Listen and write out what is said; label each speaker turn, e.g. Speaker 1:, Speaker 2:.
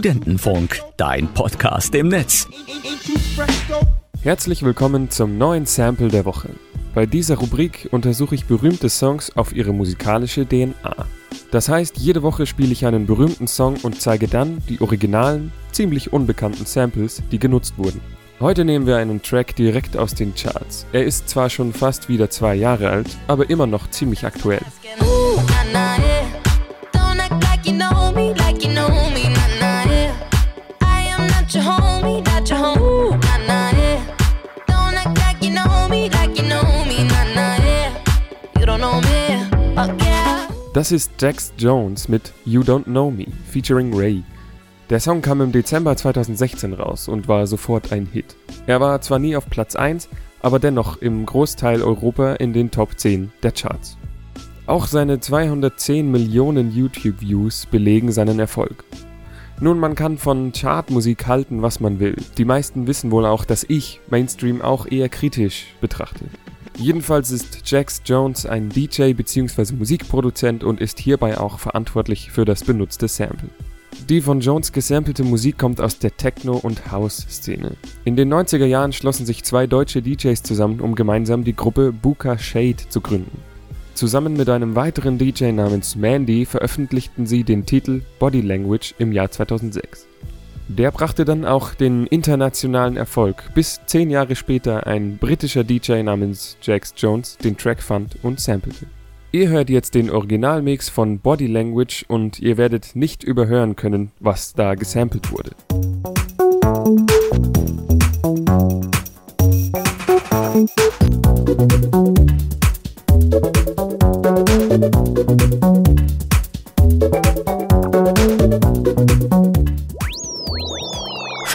Speaker 1: Studentenfunk, dein Podcast im Netz.
Speaker 2: Herzlich willkommen zum neuen Sample der Woche. Bei dieser Rubrik untersuche ich berühmte Songs auf ihre musikalische DNA. Das heißt, jede Woche spiele ich einen berühmten Song und zeige dann die originalen, ziemlich unbekannten Samples, die genutzt wurden. Heute nehmen wir einen Track direkt aus den Charts. Er ist zwar schon fast wieder zwei Jahre alt, aber immer noch ziemlich aktuell. Das ist Jax Jones mit You Don't Know Me featuring Ray. Der Song kam im Dezember 2016 raus und war sofort ein Hit. Er war zwar nie auf Platz 1, aber dennoch im Großteil Europa in den Top 10 der Charts. Auch seine 210 Millionen YouTube-Views belegen seinen Erfolg. Nun, man kann von Chartmusik halten, was man will. Die meisten wissen wohl auch, dass ich Mainstream auch eher kritisch betrachte. Jedenfalls ist Jax Jones ein DJ bzw. Musikproduzent und ist hierbei auch verantwortlich für das benutzte Sample. Die von Jones gesampelte Musik kommt aus der Techno- und House-Szene. In den 90er Jahren schlossen sich zwei deutsche DJs zusammen, um gemeinsam die Gruppe Buka Shade zu gründen. Zusammen mit einem weiteren DJ namens Mandy veröffentlichten sie den Titel Body Language im Jahr 2006. Der brachte dann auch den internationalen Erfolg, bis zehn Jahre später ein britischer DJ namens Jax Jones den Track fand und sampelte. Ihr hört jetzt den Originalmix von Body Language und ihr werdet nicht überhören können, was da gesampelt wurde.